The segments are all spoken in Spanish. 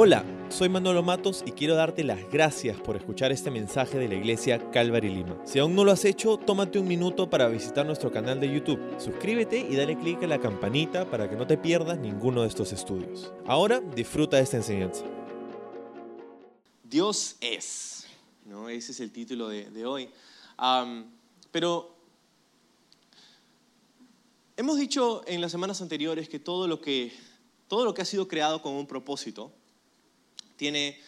Hola, soy Manolo Matos y quiero darte las gracias por escuchar este mensaje de la iglesia Calvary Lima. Si aún no lo has hecho, tómate un minuto para visitar nuestro canal de YouTube. Suscríbete y dale clic a la campanita para que no te pierdas ninguno de estos estudios. Ahora disfruta de esta enseñanza. Dios es, ¿no? Ese es el título de, hoy. Pero hemos dicho en las semanas anteriores que todo lo que, todo lo que ha sido creado con un propósito tiene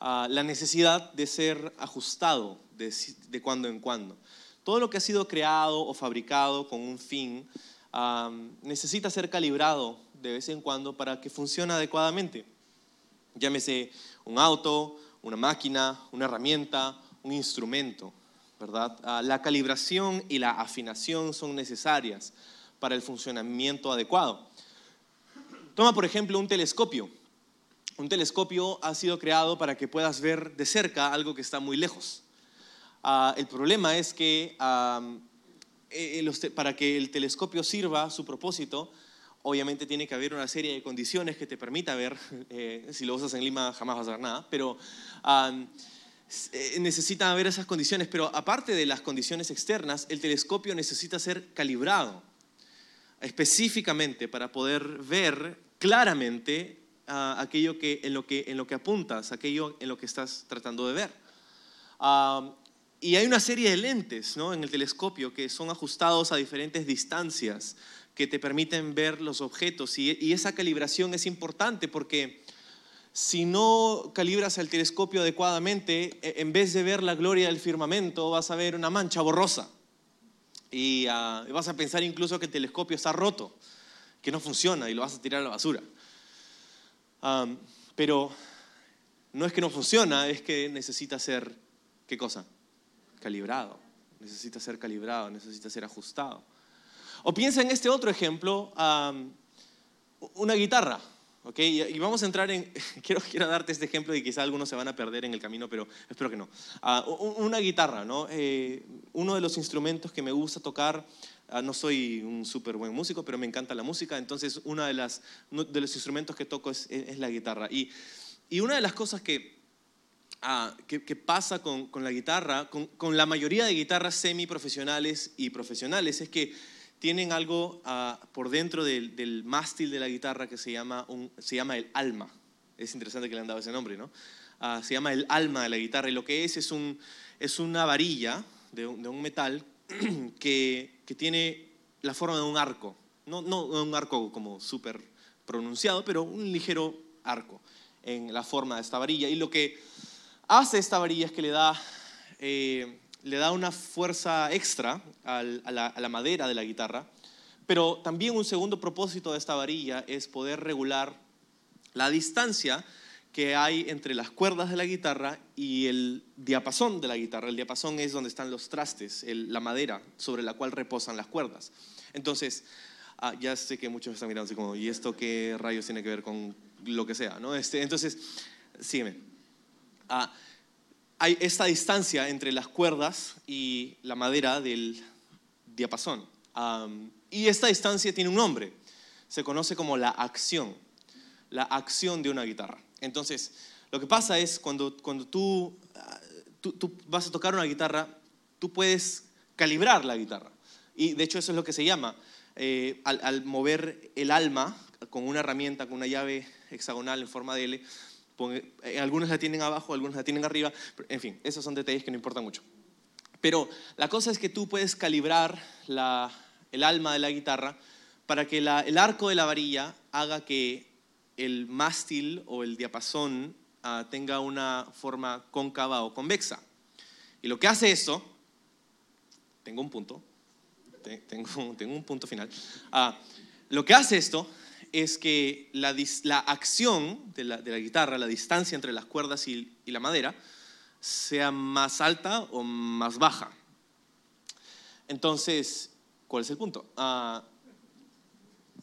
ah, la necesidad de ser ajustado de, cuando en cuando. Todo lo que ha sido creado o fabricado con un fin am, necesita ser calibrado de vez en cuando para que funcione adecuadamente. Llámese un auto, una máquina, una herramienta, un instrumento, ¿verdad? Ah, la calibración y la afinación son necesarias para el funcionamiento adecuado. Toma, por ejemplo, un telescopio. Un telescopio ha sido creado para que puedas ver de cerca algo que está muy lejos. Ah, el problema es que los te- para que el telescopio sirva su propósito, obviamente tiene que haber una serie de condiciones que te permita ver. eh, si lo usas en Lima jamás vas a ver nada, pero eh, necesitan haber esas condiciones. Pero aparte de las condiciones externas, el telescopio necesita ser calibrado específicamente para poder ver claramente aquello que, en, lo que, en lo que apuntas, aquello en lo que estás tratando de ver. Y hay una serie de lentes ¿no? en el telescopio que son ajustados a diferentes distancias que te permiten ver los objetos. Y, y esa calibración es importante porque si no calibras el telescopio adecuadamente, e- en vez de ver la gloria del firmamento, vas a ver una mancha borrosa. Y ah, vas a pensar incluso que el telescopio está roto, que no funciona y lo vas a tirar a la basura. Am, pero no es que no funciona, es que necesita ser, ¿qué cosa? Calibrado. Necesita ser calibrado, necesita ser ajustado. O piensa en este otro ejemplo, am, una guitarra. ¿ok? Y, vamos a entrar en, quiero, quiero darte este ejemplo y quizá algunos se van a perder en el camino, pero espero que no. Ah, u- una guitarra, ¿no? Eh, uno de los instrumentos que me gusta tocar, no soy un súper buen músico, pero me encanta la música, entonces uno de, de los instrumentos que toco es, la guitarra. Y, y una de las cosas que, ah, que, que pasa con, con la guitarra, con, con la mayoría de guitarras semiprofesionales y profesionales, es que tienen algo ah, por dentro del, mástil de la guitarra que se llama, un, se llama el alma. Es interesante que le han dado ese nombre, ¿no? Ah, se llama el alma de la guitarra y lo que es es, un, es una varilla de un metal que, que tiene la forma de un arco. No, no un arco como súper pronunciado, pero un ligero arco en la forma de esta varilla. Y lo que hace esta varilla es que le da, eh, le da una fuerza extra a la madera de la guitarra, pero también un segundo propósito de esta varilla es poder regular la distancia que hay entre las cuerdas de la guitarra y el diapasón de la guitarra. El diapasón es donde están los trastes, la madera sobre la cual reposan las cuerdas. Entonces, ah, ya sé que muchos están mirando así como, ¿y esto qué rayos tiene que ver con lo que sea? ¿no? Este, entonces, sígueme. Ah, hay esta distancia entre las cuerdas y la madera del diapasón. Y esta distancia tiene un nombre. Se conoce como la acción. La acción de una guitarra. Entonces, lo que pasa es cuando, cuando tú, ah, tú, vas a tocar una guitarra, tú puedes calibrar la guitarra. Y de hecho eso es lo que se llama. eh, al, mover el alma con una herramienta, con una llave hexagonal en forma de L, eh, algunos la tienen abajo, algunos la tienen arriba, en fin, esos son detalles que no importan mucho. Pero la cosa es que tú puedes calibrar el alma de la guitarra para que el arco de la varilla haga que el mástil o el diapasón ah, tenga una forma cóncava o convexa. Y lo que hace eso, tengo un punto, te- tengo, un punto final. Ah, lo que hace esto es que la, la acción de la, de la guitarra, la distancia entre las cuerdas y, la madera, sea más alta o más baja. Entonces, ¿cuál es el punto? Ah,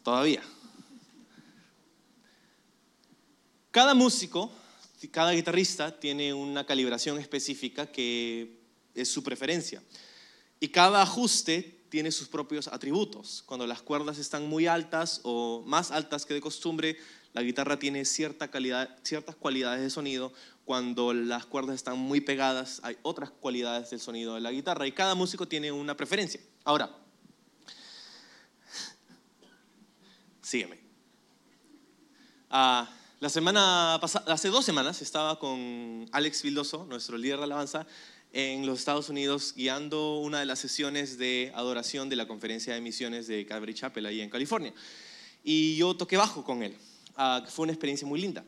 todavía. Cada músico, cada guitarrista tiene una calibración específica que es su preferencia. Y cada ajuste tiene sus propios atributos. Cuando las cuerdas están muy altas o más altas que de costumbre, La guitarra tiene cierta calidad, ciertas cualidades de sonido. Cuando las cuerdas están muy pegadas, hay otras cualidades del sonido de la guitarra y cada músico tiene una preferencia. Ahora, sígueme. Ah, la semana pasada, hace dos semanas, estaba con Alex Vildoso, nuestro líder de alabanza, en los Estados Unidos guiando una de las sesiones de adoración de la conferencia de misiones de Calvary Chapel ahí en California. Y yo toqué bajo con él. Ah, fue una experiencia muy linda.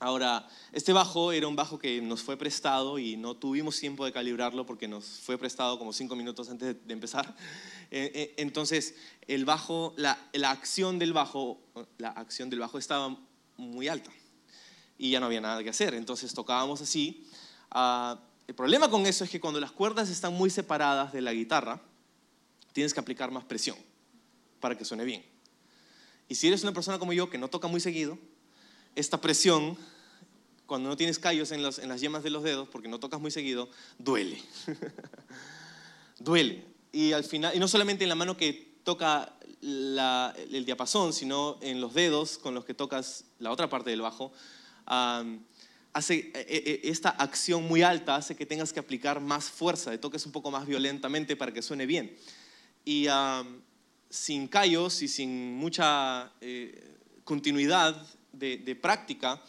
Ahora, este bajo era un bajo que nos fue prestado y no tuvimos tiempo de calibrarlo porque nos fue prestado como cinco minutos antes de empezar. Eh, eh, entonces, el bajo, la, la, acción del bajo, la acción del bajo estaba muy alta y ya no había nada que hacer. Entonces tocábamos así. Ah, el problema con eso es que cuando las cuerdas están muy separadas de la guitarra, tienes que aplicar más presión para que suene bien. Y si eres una persona como yo que no toca muy seguido, esta presión, cuando no tienes callos en, en las yemas de los dedos, porque no tocas muy seguido, duele. duele. Y al final, y no solamente en la mano que toca el diapasón, sino en los dedos con los que tocas la otra parte del bajo, hace e, e, e, esta acción muy alta hace que tengas que aplicar más fuerza, de toques un poco más violentamente para que suene bien. Y sin callos y sin mucha eh, continuidad de, práctica,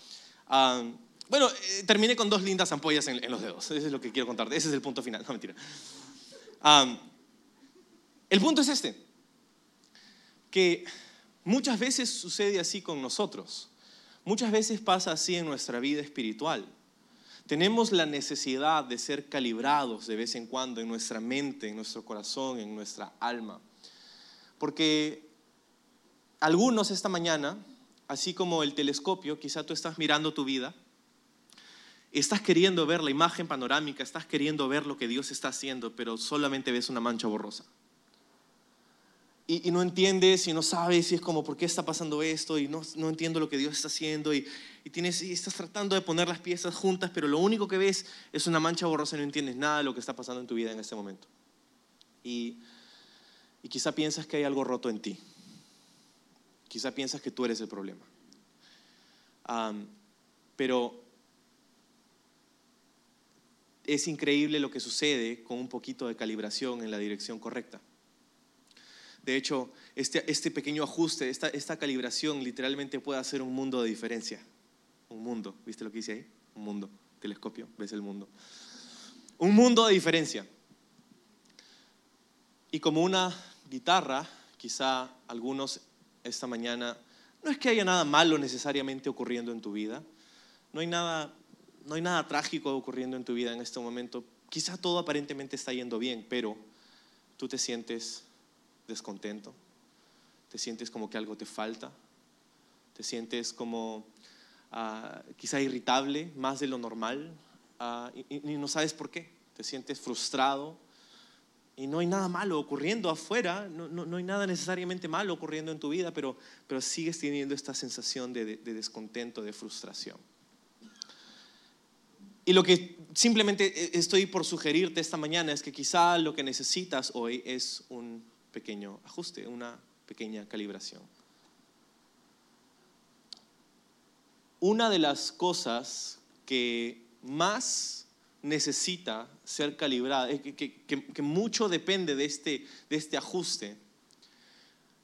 bueno, eh, terminé con dos lindas ampollas en, los dedos. Eso es lo que quiero contarte. Ese es el punto final. No, mentira. el punto es este, que muchas veces sucede así con nosotros. Muchas veces pasa así en nuestra vida espiritual. Tenemos la necesidad de ser calibrados de vez en cuando en nuestra mente, en nuestro corazón, en nuestra alma. Porque algunos esta mañana, así como el telescopio, quizá tú estás mirando tu vida, estás queriendo ver la imagen panorámica, estás queriendo ver lo que Dios está haciendo, pero solamente ves una mancha borrosa y, no entiendes y no sabes y es como, ¿por qué está pasando esto? Y no, no entiendo lo que Dios está haciendo y, y, tienes, y estás tratando de poner las piezas juntas, pero lo único que ves es una mancha borrosa y no entiendes nada de lo que está pasando en tu vida en este momento. Y, y quizá piensas que hay algo roto en ti. Quizá piensas que tú eres el problema. pero es increíble lo que sucede con un poquito de calibración en la dirección correcta. De hecho, este, este pequeño ajuste, esta, calibración literalmente puede hacer un mundo de diferencia. Un mundo, ¿viste lo que hice ahí? Un mundo, telescopio, ves el mundo. Un mundo de diferencia. Y como una guitarra, quizá algunos esta mañana, no es que haya nada malo necesariamente ocurriendo en tu vida, no hay nada, no hay nada trágico ocurriendo en tu vida en este momento, quizá todo aparentemente está yendo bien, pero tú te sientes descontento, te sientes como que algo te falta, te sientes como ah, quizá irritable más de lo normal ah, y, no sabes por qué, te sientes frustrado y no hay nada malo ocurriendo afuera, no, no, hay nada necesariamente malo ocurriendo en tu vida, pero, pero sigues teniendo esta sensación de, de descontento, de frustración. Y lo que simplemente eh, estoy por sugerirte esta mañana es que quizá lo que necesitas hoy es un pequeño ajuste, una pequeña calibración. Una de las cosas que más necesita ser calibrada, eh, que, mucho depende de este, de este ajuste,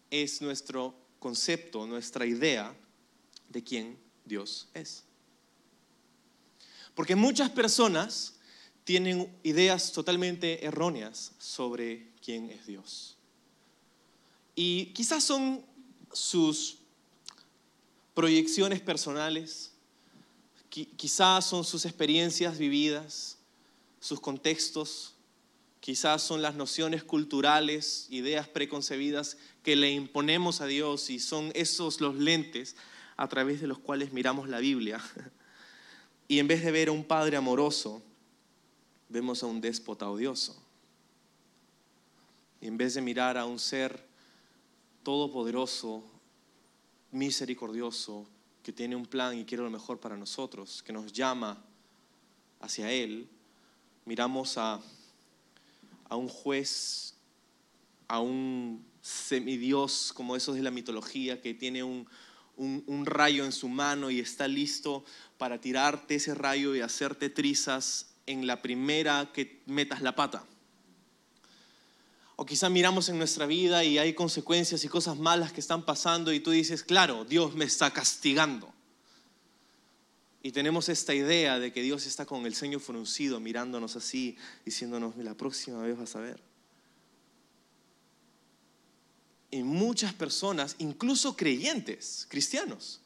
es nuestro concepto, nuestra idea de quién Dios es. Porque muchas personas tienen ideas totalmente erróneas sobre quién es Dios. Y quizás son sus proyecciones personales, quizás son sus experiencias vividas, sus contextos, quizás son las nociones culturales, ideas preconcebidas que le imponemos a Dios y son esos los lentes a través de los cuales miramos la Biblia. Y en vez de ver a un padre amoroso, vemos a un déspota odioso. Y en vez de mirar a un ser todopoderoso, misericordioso, que tiene un plan y quiere lo mejor para nosotros, que nos llama hacia Él, miramos a, a un juez, a un semidios como esos de la mitología, que tiene un, un, un rayo en su mano y está listo para tirarte ese rayo y hacerte trizas en la primera que metas la pata. O quizá miramos en nuestra vida y hay consecuencias y cosas malas que están pasando y tú dices, claro, Dios me está castigando. Y tenemos esta idea de que Dios está con el ceño fruncido mirándonos así, diciéndonos, la próxima vez vas a ver. Y muchas personas, incluso creyentes, cristianos,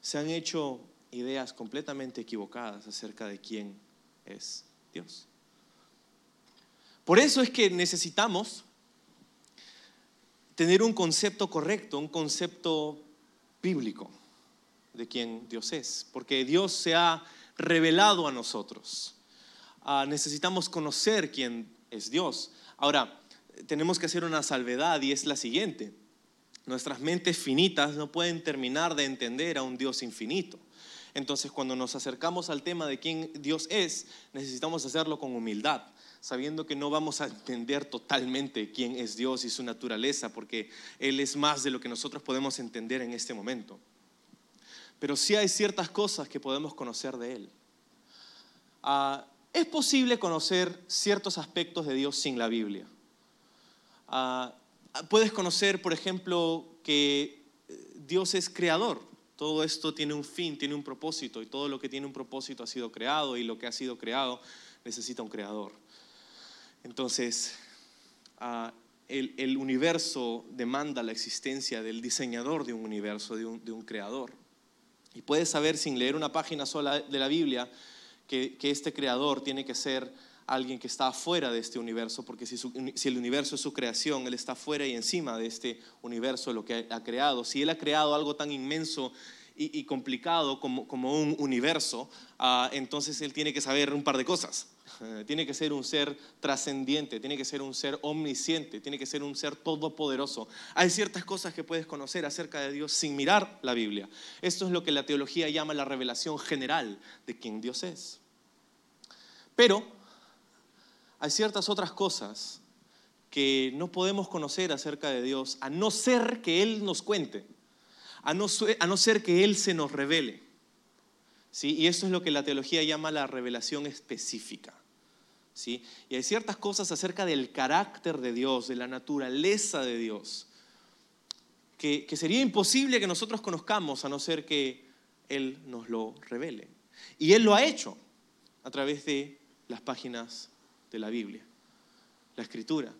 se han hecho ideas completamente equivocadas acerca de quién es Dios. Por eso es que necesitamos tener un concepto correcto, un concepto bíblico de quién Dios es, porque Dios se ha revelado a nosotros. Ah, necesitamos conocer quién es Dios. Ahora, tenemos que hacer una salvedad y es la siguiente. Nuestras mentes finitas no pueden terminar de entender a un Dios infinito. Entonces, cuando nos acercamos al tema de quién Dios es, necesitamos hacerlo con humildad, sabiendo que no vamos a entender totalmente quién es Dios y su naturaleza, porque Él es más de lo que nosotros podemos entender en este momento. Pero sí hay ciertas cosas que podemos conocer de Él. Ah, es posible conocer ciertos aspectos de Dios sin la Biblia. Ah, puedes conocer, por ejemplo, que eh, Dios es creador. Todo esto tiene un fin, tiene un propósito y todo lo que tiene un propósito ha sido creado y lo que ha sido creado necesita un creador. Entonces, ah, el, universo demanda la existencia del diseñador de un universo, de un, creador. Y puedes saber sin leer una página sola de la Biblia que, este creador tiene que ser alguien que está fuera de este universo, porque si, el universo es su creación, Él está fuera y encima de este universo, lo que ha creado. Si Él ha creado algo tan inmenso y, complicado como, un universo, ah, entonces Él tiene que saber un par de cosas. Eh, tiene que ser un ser trascendiente, tiene que ser un ser omnisciente, tiene que ser un ser todopoderoso. Hay ciertas cosas que puedes conocer acerca de Dios sin mirar la Biblia. Esto es lo que la teología llama la revelación general de quién Dios es. Pero hay ciertas otras cosas que no podemos conocer acerca de Dios a no ser que Él nos cuente, a no, ser que Él se nos revele. ¿Sí? Y eso es lo que la teología llama la revelación específica. Y hay ciertas cosas acerca del carácter de Dios, de la naturaleza de Dios, que, sería imposible que nosotros conozcamos a no ser que Él nos lo revele. Y Él lo ha hecho a través de las páginas de la Biblia, la escritura.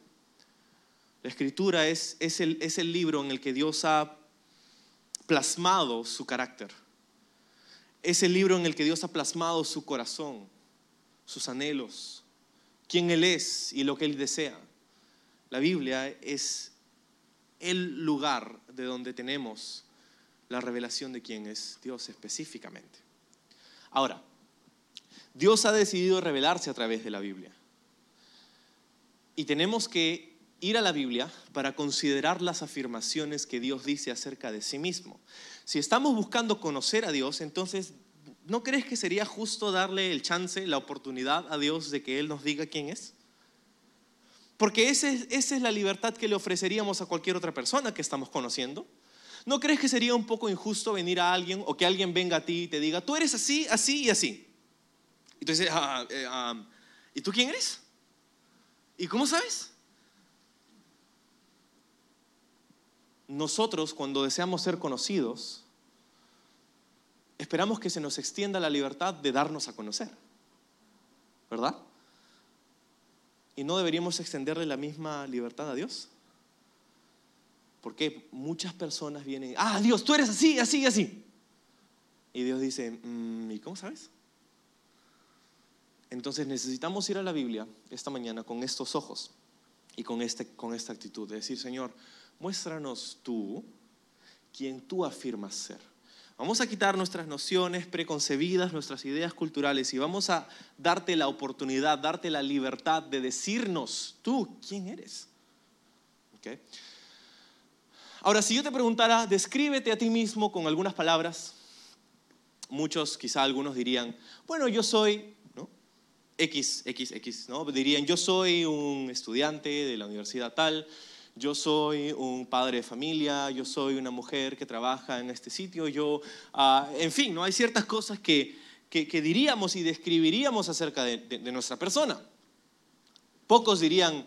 La escritura es, es, el, libro en el que Dios ha plasmado su carácter. Es el libro en el que Dios ha plasmado su corazón, sus anhelos, quién Él es y lo que Él desea. La Biblia es el lugar de donde tenemos la revelación de quién es Dios específicamente. Ahora, Dios ha decidido revelarse a través de la Biblia. Y tenemos que ir a la Biblia para considerar las afirmaciones que Dios dice acerca de sí mismo. Si estamos buscando conocer a Dios, entonces ¿no crees que sería justo darle el chance, la oportunidad a Dios de que Él nos diga quién es? Porque esa es, la libertad que le ofreceríamos a cualquier otra persona que estamos conociendo. ¿No crees que sería un poco injusto venir a alguien o que alguien venga a ti y te diga, tú eres así, así y así? Y ah, eh, ah, ¿y tú quién eres? ¿Y cómo sabes? Nosotros cuando deseamos ser conocidos, esperamos que se nos extienda la libertad de darnos a conocer, ¿verdad? ¿Y no deberíamos extenderle la misma libertad a Dios? Porque muchas personas vienen, ah, Dios, tú eres así, así, así. Y Dios dice, mm, ¿y cómo sabes? Entonces necesitamos ir a la Biblia esta mañana con estos ojos y con, este, con esta actitud de decir, Señor, muéstranos tú quien tú afirmas ser. Vamos a quitar nuestras nociones preconcebidas, nuestras ideas culturales y vamos a darte la oportunidad, darte la libertad de decirnos tú quién eres. Ahora, si yo te preguntara, descríbete a ti mismo con algunas palabras, muchos, quizá algunos dirían, bueno, yo soy ¿no? X, X, X, ¿no? Dirían, yo soy un estudiante de la universidad tal, yo soy un padre de familia, yo soy una mujer que trabaja en este sitio, yo, ah, en fin, ¿no? hay ciertas cosas que, que, diríamos y describiríamos acerca de, nuestra persona. Pocos dirían,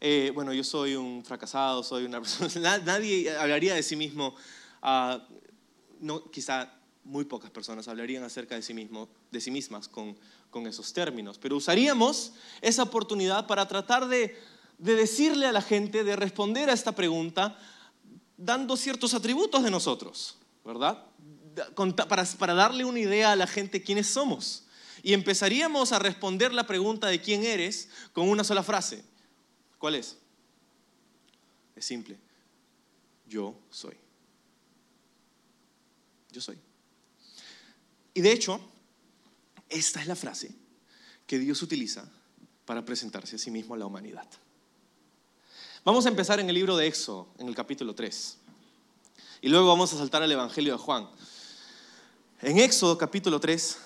eh, bueno, yo soy un fracasado, soy una persona, nadie hablaría de sí mismo, ah, no, quizá muy pocas personas hablarían acerca de sí, mismo, de sí mismas con, con esos términos, pero usaríamos esa oportunidad para tratar de de decirle a la gente, de responder a esta pregunta, dando ciertos atributos de nosotros, ¿verdad? Para, darle una idea a la gente quiénes somos. Y empezaríamos a responder la pregunta de quién eres con una sola frase. ¿Cuál es? Es simple. Yo soy. Yo soy. Y de hecho, esta es la frase que Dios utiliza para presentarse a sí mismo a la humanidad. Vamos a empezar en el libro de Éxodo, en el capítulo 3. Y luego vamos a saltar al Evangelio de Juan. En Éxodo capítulo 3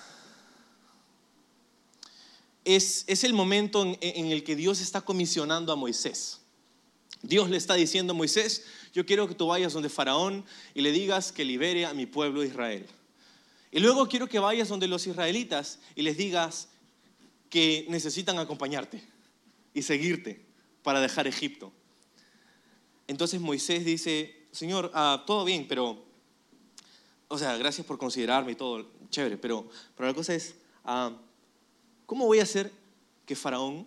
es, es el momento en, en el que Dios está comisionando a Moisés. Dios le está diciendo a Moisés, yo quiero que tú vayas donde Faraón y le digas que libere a mi pueblo Israel. Y luego quiero que vayas donde los israelitas y les digas que necesitan acompañarte y seguirte para dejar Egipto. Entonces Moisés dice, Señor, ah, todo bien, pero, o sea, gracias por considerarme y todo, chévere, pero, pero la cosa es, ah, ¿cómo voy a hacer que Faraón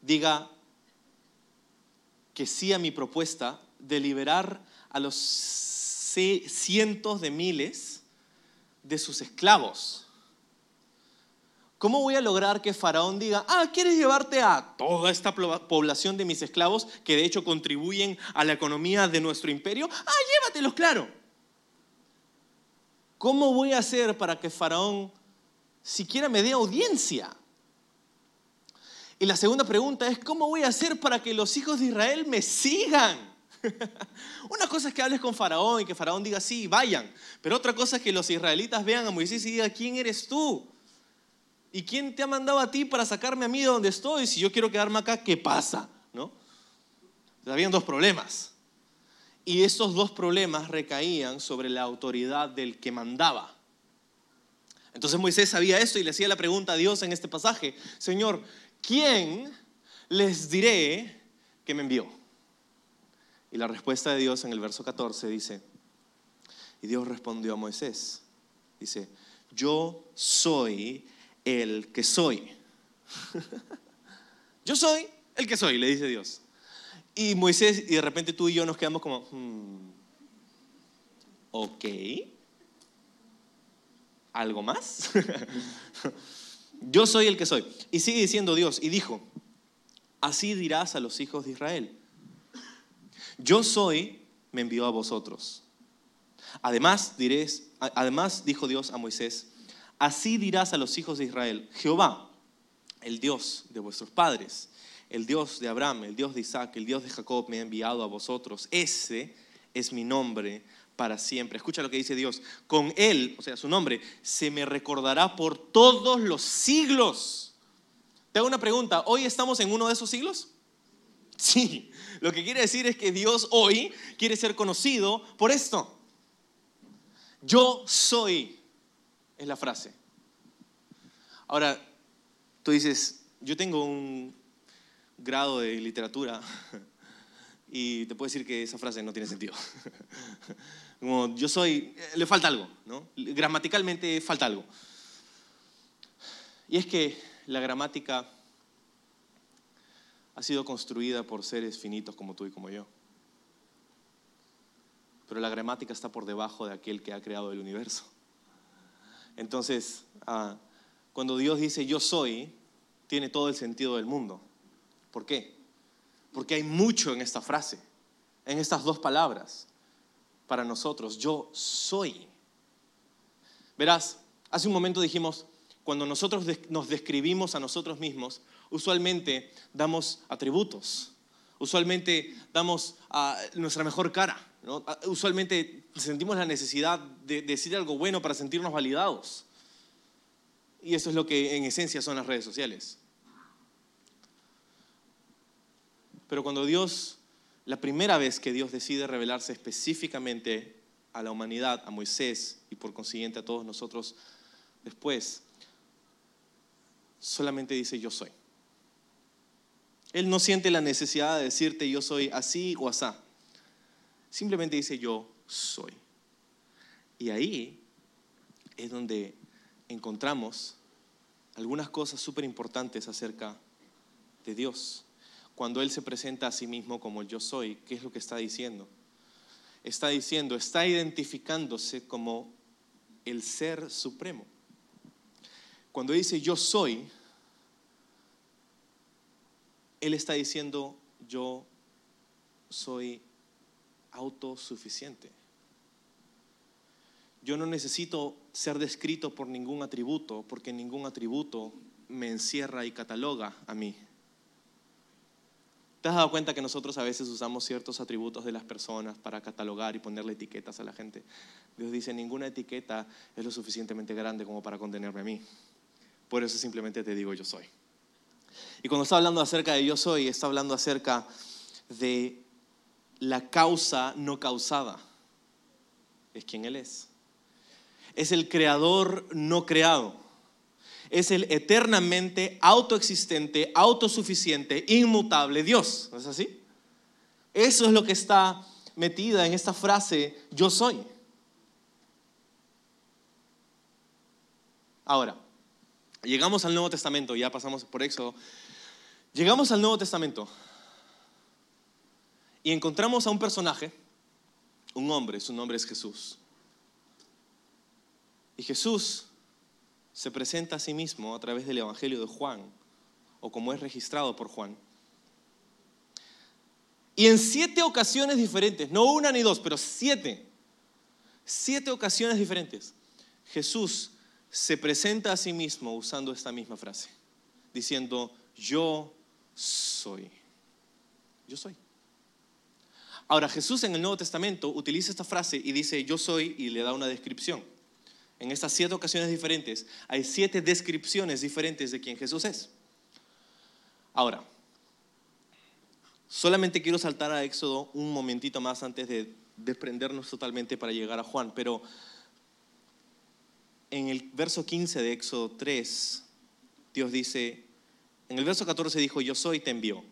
diga que sí a mi propuesta de liberar a los cientos de miles de sus esclavos? ¿Cómo voy a lograr que Faraón diga, ah, ¿quieres llevarte a toda esta población de mis esclavos que de hecho contribuyen a la economía de nuestro imperio? Ah, llévatelos, claro. ¿Cómo voy a hacer para que Faraón siquiera me dé audiencia? Y la segunda pregunta es, ¿cómo voy a hacer para que los hijos de Israel me sigan? Una cosa es que hables con Faraón y que Faraón diga, sí, vayan. Pero otra cosa es que los israelitas vean a Moisés y digan, ¿quién eres tú? ¿Y quién te ha mandado a ti para sacarme a mí de donde estoy? Si yo quiero quedarme acá, ¿qué pasa? ¿No? Habían dos problemas. Y esos dos problemas recaían sobre la autoridad del que mandaba. Entonces Moisés sabía esto y le hacía la pregunta a Dios en este pasaje, Señor, ¿quién les diré que me envió? Y la respuesta de Dios en el verso 14 dice, y Dios respondió a Moisés, dice, yo soy el que soy. Yo soy el que soy, le dice Dios. Y Moisés, y de repente tú y yo nos quedamos como, hmm, ok, ¿algo más? yo soy el que soy. Y sigue diciendo Dios, y dijo, así dirás a los hijos de Israel, yo soy, me envió a vosotros. Además, diréis, además dijo Dios a Moisés, Así dirás a los hijos de Israel, Jehová, el Dios de vuestros padres, el Dios de Abraham, el Dios de Isaac, el Dios de Jacob me ha enviado a vosotros. Ese es mi nombre para siempre. Escucha lo que dice Dios. Con Él, o sea, su nombre, se me recordará por todos los siglos. Te hago una pregunta, ¿hoy estamos en uno de esos siglos? Sí, lo que quiere decir es que Dios hoy quiere ser conocido por esto. Yo soy es la frase. Ahora, tú dices, yo tengo un grado de literatura y te puedo decir que esa frase no tiene sentido. Como yo soy, le falta algo, ¿no? Gramaticalmente falta algo. Y es que la gramática ha sido construida por seres finitos como tú y como yo. Pero la gramática está por debajo de aquel que ha creado el universo. Entonces, ah, cuando Dios dice yo soy, tiene todo el sentido del mundo. ¿Por qué? Porque hay mucho en esta frase, en estas dos palabras, para nosotros. Yo soy. Verás, hace un momento dijimos, cuando nosotros nos describimos a nosotros mismos, usualmente damos atributos, usualmente damos a nuestra mejor cara. Ah, usualmente sentimos la necesidad de decir algo bueno para sentirnos validados. Y eso es lo que en esencia son las redes sociales. Pero cuando Dios la primera vez que Dios decide revelarse específicamente a la humanidad, a Moisés y por consiguiente a todos nosotros después, solamente dice yo soy. Él no siente la necesidad de decirte yo soy así o asá. Simplemente dice yo soy. Y ahí es donde encontramos algunas cosas súper importantes acerca de Dios. Cuando Él se presenta a sí mismo como yo soy, ¿qué es lo que está diciendo? Está diciendo, está identificándose como el ser supremo. Cuando dice yo soy, Él está diciendo yo soy autosuficiente. Yo no necesito ser descrito por ningún atributo, porque ningún atributo me encierra y cataloga a mí. ¿Te has dado cuenta que nosotros a veces usamos ciertos atributos de las personas para catalogar y ponerle etiquetas a la gente? Dios dice, ninguna etiqueta es lo suficientemente grande como para contenerme a mí. Por eso simplemente te digo yo soy. Y cuando está hablando acerca de yo soy, está hablando acerca de la causa no causada. Es quien Él es es el creador no creado. Es el eternamente autoexistente, autosuficiente, inmutable Dios. ¿No es así? Eso es lo que está metida en esta frase, yo soy. Ahora, llegamos al Nuevo Testamento, ya pasamos por Éxodo. Llegamos al Nuevo Testamento y encontramos a un personaje, un hombre, su nombre es Jesús. Y Jesús se presenta a sí mismo a través del Evangelio de Juan, o como es registrado por Juan. Y en siete ocasiones diferentes, no una ni dos, pero siete, siete ocasiones diferentes, Jesús se presenta a sí mismo usando esta misma frase, diciendo, yo soy. Yo soy. Ahora, Jesús en el Nuevo Testamento utiliza esta frase y dice, yo soy, y le da una descripción en estas siete ocasiones diferentes, hay siete descripciones diferentes de quién Jesús es. Ahora, solamente quiero saltar a Éxodo un momentito más antes de desprendernos totalmente para llegar a Juan, pero en el verso 15 de Éxodo 3, Dios dice, en el verso 14 dijo, yo soy, te envió,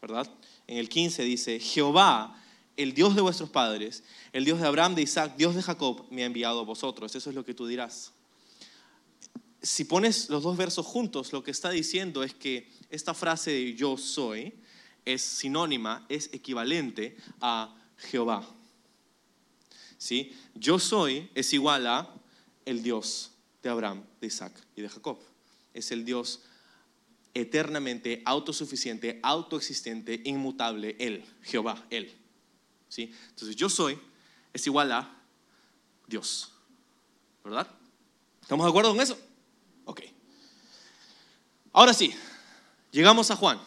¿verdad? En el 15 dice, Jehová el Dios de vuestros padres, el Dios de Abraham, de Isaac, Dios de Jacob, me ha enviado a vosotros. Eso es lo que tú dirás. Si pones los dos versos juntos, lo que está diciendo es que esta frase de yo soy es sinónima, es equivalente a Jehová. ¿Sí? Yo soy es igual a el Dios de Abraham, de Isaac y de Jacob. Es el Dios eternamente autosuficiente, autoexistente, inmutable, Él, Jehová, Él. Entonces yo soy es igual a Dios. ¿Verdad? ¿Estamos de acuerdo con eso? Ok. Ahora sí, llegamos a Juan.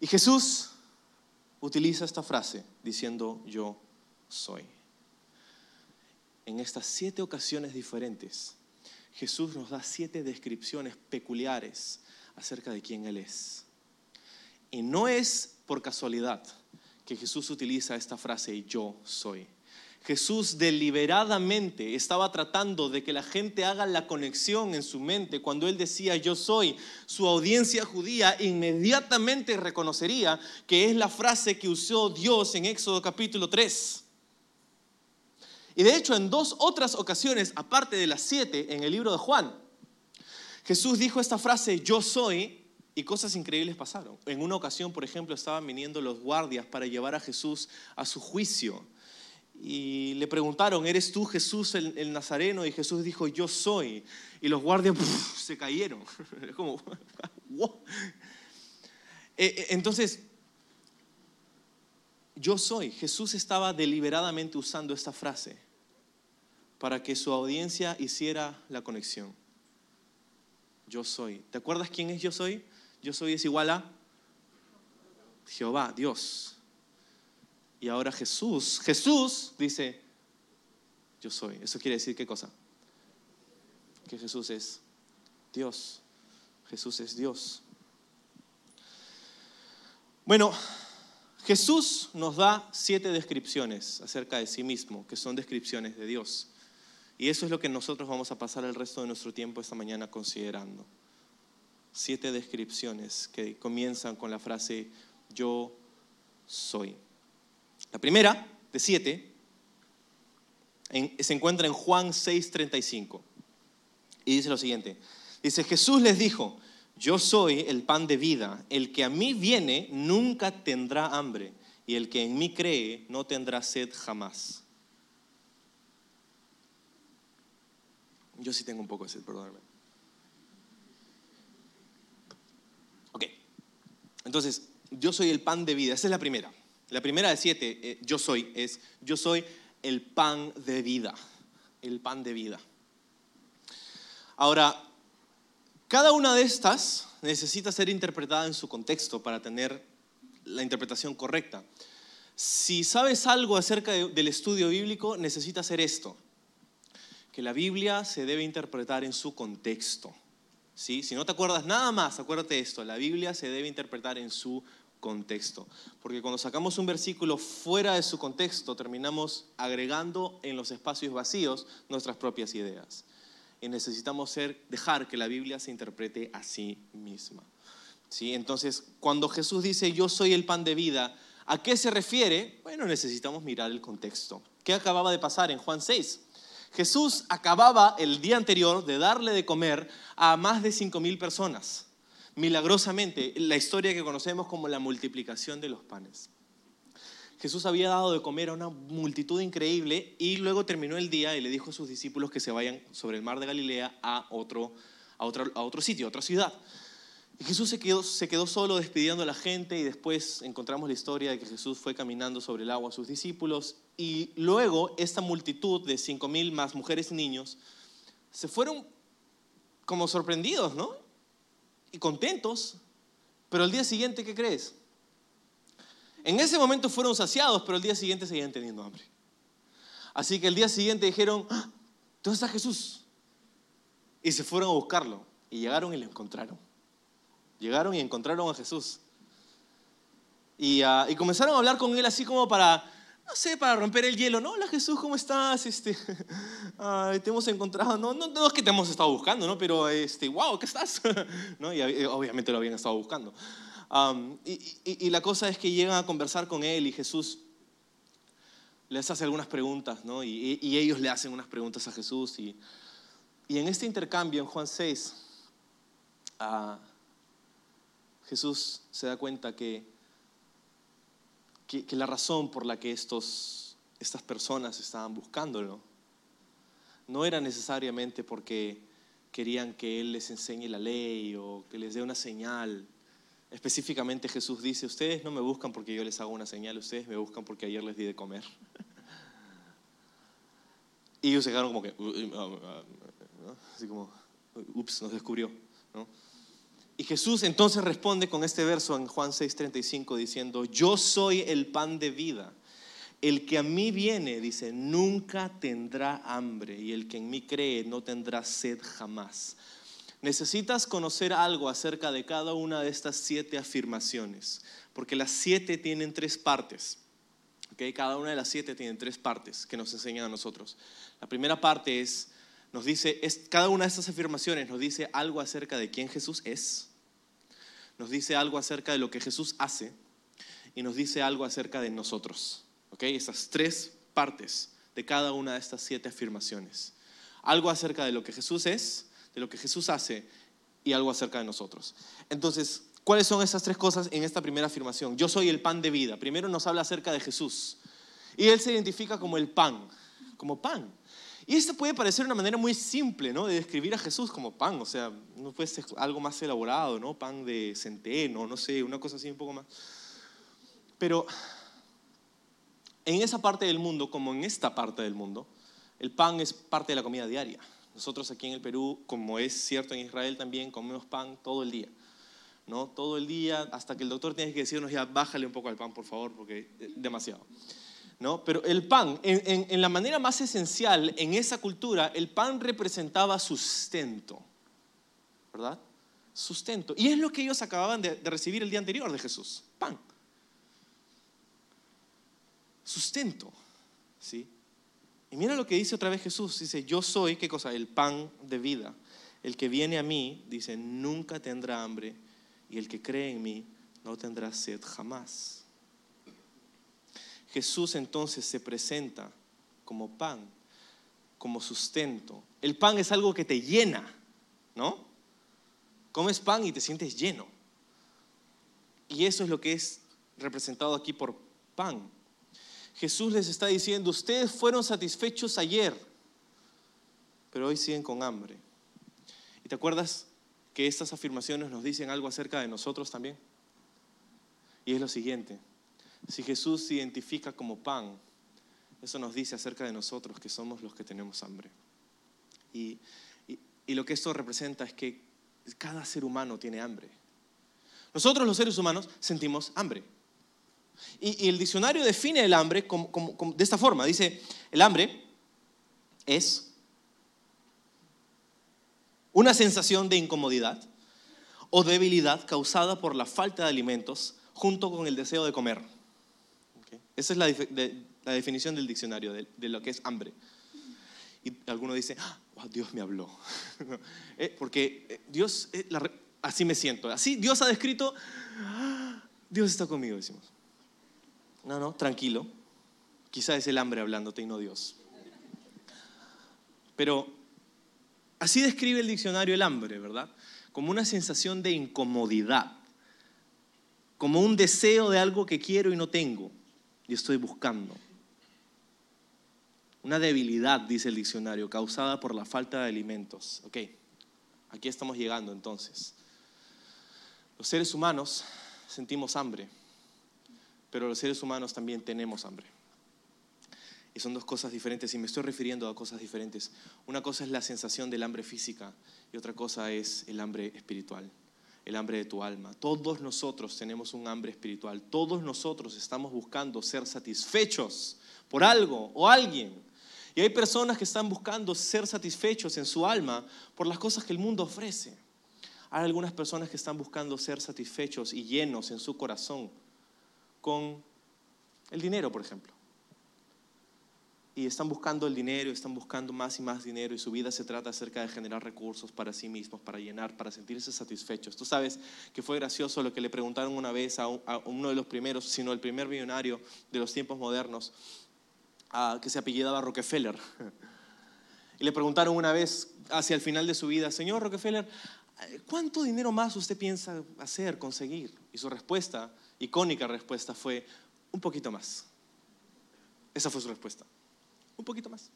Y Jesús utiliza esta frase diciendo yo soy. En estas siete ocasiones diferentes, Jesús nos da siete descripciones peculiares acerca de quién Él es. Y no es por casualidad que Jesús utiliza esta frase, yo soy. Jesús deliberadamente estaba tratando de que la gente haga la conexión en su mente. Cuando él decía yo soy, su audiencia judía inmediatamente reconocería que es la frase que usó Dios en Éxodo capítulo 3. Y de hecho en dos otras ocasiones, aparte de las siete en el libro de Juan, Jesús dijo esta frase yo soy y cosas increíbles pasaron. En una ocasión, por ejemplo, estaban viniendo los guardias para llevar a Jesús a su juicio. Y le preguntaron, ¿eres tú Jesús el, Nazareno? Y Jesús dijo, yo soy. Y los guardias se cayeron. como, eh, eh, Entonces, yo soy. Jesús estaba deliberadamente usando esta frase para que su audiencia hiciera la conexión. Yo soy. ¿Te acuerdas quién es yo soy? Yo soy es igual a Jehová, Dios. Y ahora Jesús, Jesús dice, yo soy. ¿Eso quiere decir qué cosa? Que Jesús es Dios. Jesús es Dios. Bueno, Jesús nos da siete descripciones acerca de sí mismo, que son descripciones de Dios. Y eso es lo que nosotros vamos a pasar el resto de nuestro tiempo esta mañana considerando. Siete descripciones que comienzan con la frase yo soy. La primera de siete se encuentra en Juan 6:35 y dice lo siguiente. Dice, Jesús les dijo, yo soy el pan de vida, el que a mí viene nunca tendrá hambre y el que en mí cree no tendrá sed jamás. Yo sí tengo un poco de sed, perdóname. Ok, entonces, yo soy el pan de vida, esa es la primera. La primera de siete, eh, yo soy, es yo soy el pan de vida, el pan de vida. Ahora, cada una de estas necesita ser interpretada en su contexto para tener la interpretación correcta. Si sabes algo acerca del estudio bíblico, necesita hacer esto, que la Biblia se debe interpretar en su contexto. ¿Sí? Si no te acuerdas nada más, acuérdate esto, la Biblia se debe interpretar en su contexto. Porque cuando sacamos un versículo fuera de su contexto, terminamos agregando en los espacios vacíos nuestras propias ideas y necesitamos ser, dejar que la Biblia se interprete a sí misma. ¿Sí? Entonces, cuando Jesús dice, yo soy el pan de vida, ¿a qué se refiere? Bueno, necesitamos mirar el contexto. ¿Qué acababa de pasar en Juan 6? Jesús acababa el día anterior de darle de comer a más de 5.000 personas. Milagrosamente, la historia que conocemos como la multiplicación de los panes. Jesús había dado de comer a una multitud increíble y luego terminó el día y le dijo a sus discípulos que se vayan sobre el mar de Galilea a otro, a otro, a otro sitio, a otra ciudad. Y Jesús se quedó, se quedó solo despidiendo a la gente y después encontramos la historia de que Jesús fue caminando sobre el agua a sus discípulos y luego esta multitud de cinco mil más mujeres y niños se fueron como sorprendidos, ¿no? Y contentos. Pero al día siguiente, ¿qué crees? En ese momento fueron saciados, pero el día siguiente seguían teniendo hambre. Así que el día siguiente dijeron, ah, ¿dónde está Jesús? Y se fueron a buscarlo. Y llegaron y lo encontraron. Llegaron y encontraron a Jesús. Y, ah, comenzaron a hablar con él así como para, no sé, para romper el hielo. No, hola Jesús, ¿cómo estás? Este, te hemos encontrado. No, no, es que te hemos estado buscando, ¿no? Pero, este, wow, ¿qué estás? ¿No? Y eh, obviamente lo habían estado buscando y, la cosa es que llegan a conversar con él y Jesús les hace algunas preguntas, ¿no? Y, ellos le hacen unas preguntas a Jesús. Y, en este intercambio, en Juan 6, Jesús se da cuenta que, que, la razón por la que estos, estas personas estaban buscándolo no era necesariamente porque querían que Él les enseñe la ley o que les dé una señal Específicamente Jesús dice, ustedes no me buscan porque yo les hago una señal, ustedes me buscan porque ayer les di de comer. Y ellos se quedaron como que, uh, uh, uh, así como, ups, nos descubrió. Y Jesús entonces responde con este verso en Juan 6:35 diciendo, yo soy el pan de vida. El que a mí viene, dice, nunca tendrá hambre y el que en mí cree no tendrá sed jamás. Necesitas conocer algo acerca de cada una de estas siete afirmaciones, porque las siete tienen tres partes. ¿okay? Cada una de las siete tiene tres partes que nos enseñan a nosotros. La primera parte es, nos dice, es, cada una de estas afirmaciones nos dice algo acerca de quién Jesús es, nos dice algo acerca de lo que Jesús hace y nos dice algo acerca de nosotros. ¿okay? Estas tres partes de cada una de estas siete afirmaciones. Algo acerca de lo que Jesús es, de lo que Jesús hace y algo acerca de nosotros. Entonces, ¿cuáles son esas tres cosas en esta primera afirmación? Yo soy el pan de vida. Primero nos habla acerca de Jesús. Y Él se identifica como el pan, como pan. Y esto puede parecer una manera muy simple, ¿no? De describir a Jesús como pan, o sea, no puede ser algo más elaborado, ¿no? Pan de centeno, no sé, una cosa así un poco más. Pero en esa parte del mundo, como en esta parte del mundo, el pan es parte de la comida diaria. Nosotros aquí en el Perú, como es cierto en Israel también, comemos pan todo el día. ¿no? Todo el día, hasta que el doctor tiene que decirnos ya, bájale un poco al pan, por favor, porque es demasiado. ¿No? Pero el pan, en, la manera más esencial, en esa cultura, el pan representaba sustento, ¿verdad? Sustento. Y es lo que ellos acababan de, de recibir el día anterior de Jesús, pan. sustento. ¿sí? Y mira lo que dice otra vez Jesús. Dice, yo soy, ¿qué cosa? El pan de vida. El que viene a mí, dice, nunca tendrá hambre. Y el que cree en mí, no tendrá sed jamás. Jesús entonces se presenta como pan, como sustento. El pan es algo que te llena, ¿no? Comes pan y te sientes lleno. Y eso es lo que es representado aquí por pan. Jesús les está diciendo, ustedes fueron satisfechos ayer, pero hoy siguen con hambre. ¿Y te acuerdas que estas afirmaciones nos dicen algo acerca de nosotros también? Y es lo siguiente, si Jesús se identifica como pan, eso nos dice acerca de nosotros que somos los que tenemos hambre. Y, lo que esto representa es que cada ser humano tiene hambre. Nosotros los seres humanos sentimos hambre. Y, el diccionario define el hambre de esta forma. Dice, el hambre es una sensación de incomodidad o debilidad causada por la falta de alimentos junto con el deseo de comer. Esa es la, definición del diccionario de, lo que es hambre. Y alguno dice, ah, Dios me habló. Eh, porque eh, Dios, eh, así me siento. Así Dios ha descrito, ah, Dios está conmigo, decimos. No, no, tranquilo. Quizá es el hambre hablándote y no Dios. Pero así describe el diccionario el hambre, ¿verdad? Como una sensación de incomodidad, como un deseo de algo que quiero y no tengo y estoy buscando. Una debilidad, dice el diccionario, causada por la falta de alimentos. Ok, aquí estamos llegando entonces. Los seres humanos sentimos hambre pero los seres humanos también tenemos hambre. Y son dos cosas diferentes y me estoy refiriendo a cosas diferentes. Una cosa es la sensación del hambre física y otra cosa es el hambre espiritual, el hambre de tu alma. Todos nosotros tenemos un hambre espiritual. Todos nosotros estamos buscando ser satisfechos por algo o alguien. Y hay personas que están buscando ser satisfechos en su alma por las cosas que el mundo ofrece. Hay algunas personas que están buscando ser satisfechos y llenos en su corazón con el dinero, por ejemplo. Y están buscando el dinero, están buscando más y más dinero y su vida se trata acerca de generar recursos para sí mismos, para llenar, para sentirse satisfechos. Tú sabes que fue gracioso lo que le preguntaron una vez a, uno de los primeros, sino el primer millonario de los tiempos modernos, que se apellidaba Rockefeller. Y le preguntaron una vez hacia el final de su vida, señor Rockefeller, ¿cuánto dinero más usted piensa hacer, conseguir? Y su respuesta icónica respuesta fue, un poquito más. Esa fue su respuesta. Un poquito más.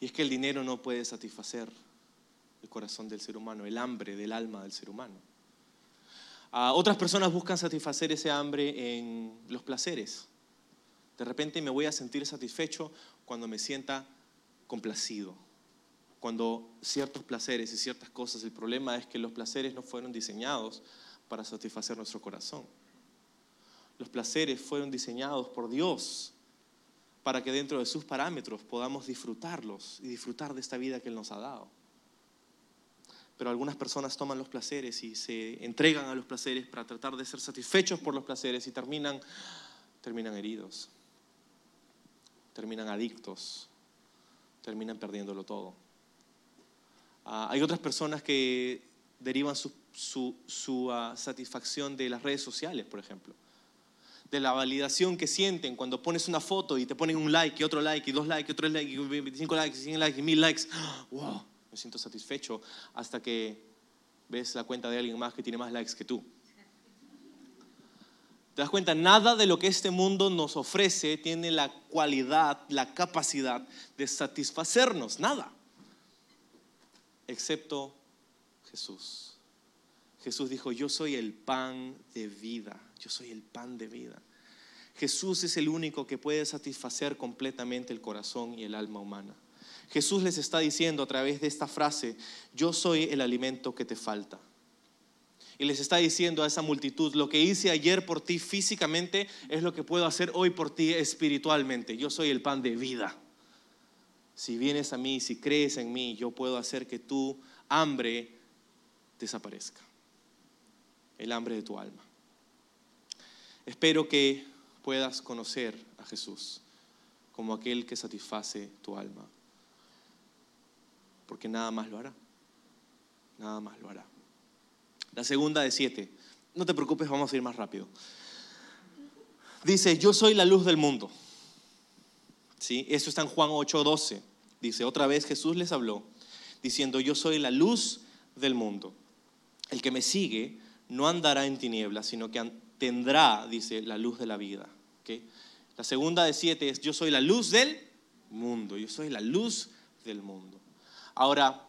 Y es que el dinero no puede satisfacer el corazón del ser humano, el hambre del alma del ser humano. otras personas buscan satisfacer ese hambre en los placeres. De repente me voy a sentir satisfecho cuando me sienta complacido, cuando ciertos placeres y ciertas cosas, el problema es que los placeres no fueron diseñados para satisfacer nuestro corazón. Los placeres fueron diseñados por Dios para que dentro de sus parámetros podamos disfrutarlos y disfrutar de esta vida que Él nos ha dado. Pero algunas personas toman los placeres y se entregan a los placeres para tratar de ser satisfechos por los placeres y terminan, terminan heridos, terminan adictos, terminan perdiéndolo todo. Ah, hay otras personas que derivan su, ah, satisfacción de las redes sociales, por ejemplo. De la validación que sienten cuando pones una foto y te ponen un like y otro like y dos likes y otro like y 25 likes y 100 likes y 1000 likes. ¡Wow! Me siento satisfecho hasta que ves la cuenta de alguien más que tiene más likes que tú. ¿Te das cuenta? Nada de lo que este mundo nos ofrece tiene la cualidad, la capacidad de satisfacernos. Nada. Excepto Jesús. Jesús dijo, yo soy el pan de vida, yo soy el pan de vida. Jesús es el único que puede satisfacer completamente el corazón y el alma humana. Jesús les está diciendo a través de esta frase, yo soy el alimento que te falta. Y les está diciendo a esa multitud, lo que hice ayer por ti físicamente es lo que puedo hacer hoy por ti espiritualmente. Yo soy el pan de vida. Si vienes a mí, si crees en mí, yo puedo hacer que tu hambre desaparezca el hambre de tu alma. Espero que puedas conocer a Jesús como aquel que satisface tu alma. Porque nada más lo hará. Nada más lo hará. La segunda de siete. No te preocupes, vamos a ir más rápido. Dice, yo soy la luz del mundo. ¿Sí? Eso está en Juan 8:12. Dice, otra vez Jesús les habló, diciendo, yo soy la luz del mundo. El que me sigue no andará en tinieblas, sino que tendrá, dice, la luz de la vida. La segunda de siete es, yo soy la luz del mundo, yo soy la luz del mundo. Ahora,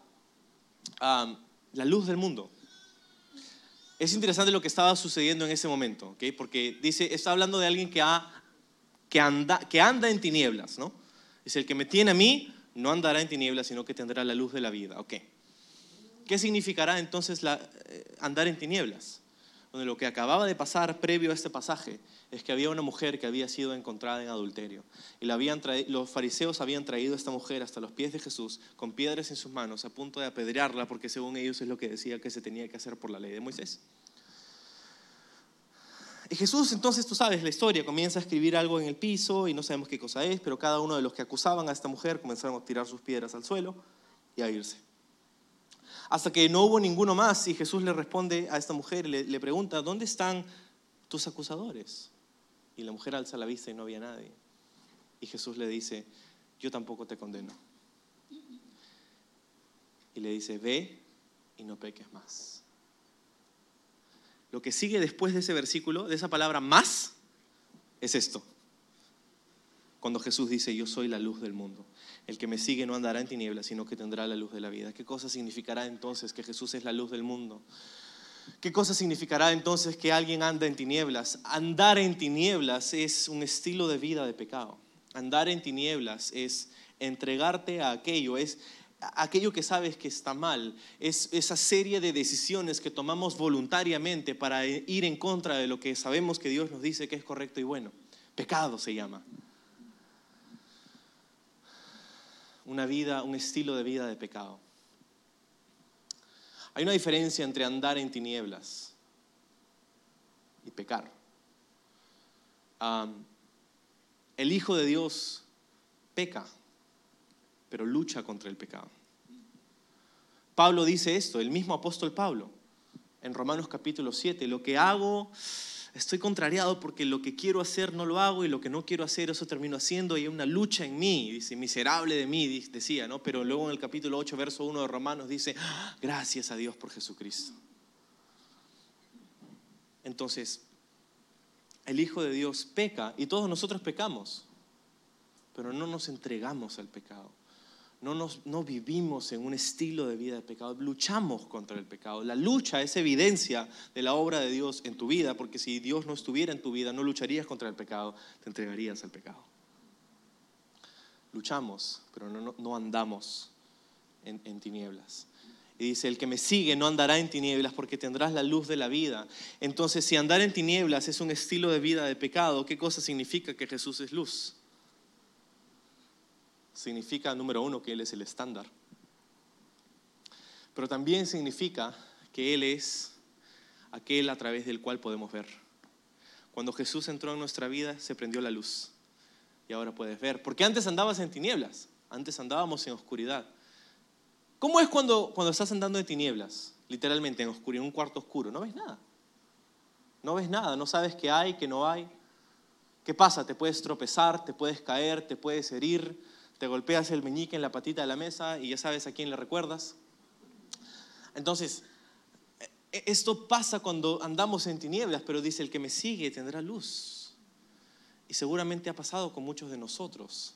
la luz del mundo. Es interesante lo que estaba sucediendo en ese momento, porque dice, está hablando de alguien que, que, anda, que anda en tinieblas, ¿no? Es el que me tiene a mí, no andará en tinieblas, sino que tendrá la luz de la vida. ¿Qué significará entonces eh, andar en tinieblas? Bueno, lo que acababa de pasar previo a este pasaje es que había una mujer que había sido encontrada en adulterio. Y la habían los fariseos habían traído a esta mujer hasta los pies de Jesús con piedras en sus manos a punto de apedrearla porque según ellos es lo que decía que se tenía que hacer por la ley de Moisés. Y Jesús, entonces tú sabes la historia, comienza a escribir algo en el piso y no sabemos qué cosa es, pero cada uno de los que acusaban a esta mujer comenzaron a tirar sus piedras al suelo y a irse. Hasta que no hubo ninguno más y Jesús le responde a esta mujer y le, le pregunta, ¿dónde están tus acusadores? Y la mujer alza la vista y no había nadie. Y Jesús le dice, yo tampoco te condeno. Y le dice, ve y no peques más. Lo que sigue después de ese versículo, de esa palabra más, es esto. Cuando Jesús dice, yo soy la luz del mundo. El que me sigue no andará en tinieblas, sino que tendrá la luz de la vida. ¿Qué cosa significará entonces que Jesús es la luz del mundo? ¿Qué cosa significará entonces que alguien anda en tinieblas? Andar en tinieblas es un estilo de vida de pecado. Andar en tinieblas es entregarte a aquello, es aquello que sabes que está mal, es esa serie de decisiones que tomamos voluntariamente para ir en contra de lo que sabemos que Dios nos dice que es correcto y bueno. Pecado se llama. Una vida, un estilo de vida de pecado. Hay una diferencia entre andar en tinieblas y pecar. el Hijo de Dios peca, pero lucha contra el pecado. Pablo dice esto, el mismo apóstol Pablo, en Romanos capítulo 7, lo que hago estoy contrariado porque lo que quiero hacer no lo hago y lo que no quiero hacer eso termino haciendo y hay una lucha en mí, dice, miserable de mí, decía, ¿no? Pero luego en el capítulo 8, verso 1 de Romanos dice, ah, gracias a Dios por Jesucristo. Entonces, el Hijo de Dios peca y todos nosotros pecamos, pero no nos entregamos al pecado no, no vivimos en un estilo de vida de pecado, luchamos contra el pecado. La lucha es evidencia de la obra de Dios en tu vida, porque si Dios no estuviera en tu vida, no lucharías contra el pecado, te entregarías al pecado. Luchamos, pero no, andamos en tinieblas. Y dice, el que me sigue no andará en tinieblas porque tendrás la luz de la vida. Entonces, si andar en tinieblas es un estilo de vida de pecado, ¿qué cosa significa que Jesús es luz? Significa, número uno, que Él es el estándar. Pero también significa que Él es aquel a través del cual podemos ver. Cuando Jesús entró en nuestra vida, se prendió la luz. Y ahora puedes ver. Porque antes andabas en tinieblas, antes andábamos en oscuridad. ¿Cómo es cuando, cuando estás andando en tinieblas? Literalmente en oscuridad, en un cuarto oscuro. No ves nada. No ves nada, no sabes qué hay, qué no hay. ¿Qué pasa? Te puedes tropezar, te puedes caer, te puedes herir, te golpeas el meñique en la patita de la mesa y ya sabes a quién le recuerdas. Entonces, e, esto pasa cuando andamos en tinieblas, pero dice, el que me sigue tendrá luz. Y seguramente ha pasado con muchos de nosotros,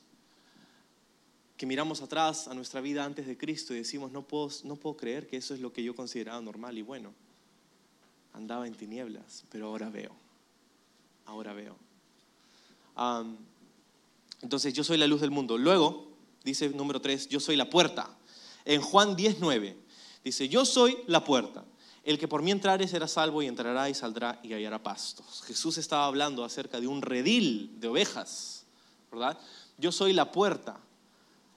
que miramos atrás a nuestra vida antes de Cristo y decimos, no puedo, no puedo creer que eso es lo que yo consideraba normal y bueno. Andaba en tinieblas, pero ahora veo, ahora veo. Entonces yo soy la luz del mundo. Luego, dice número 3, yo soy la puerta. En Juan 19 dice, yo soy la puerta. El que por mí entrare será salvo y entrará y saldrá y hallará pastos. Jesús estaba hablando acerca de un redil de ovejas, ¿verdad? Yo soy la puerta.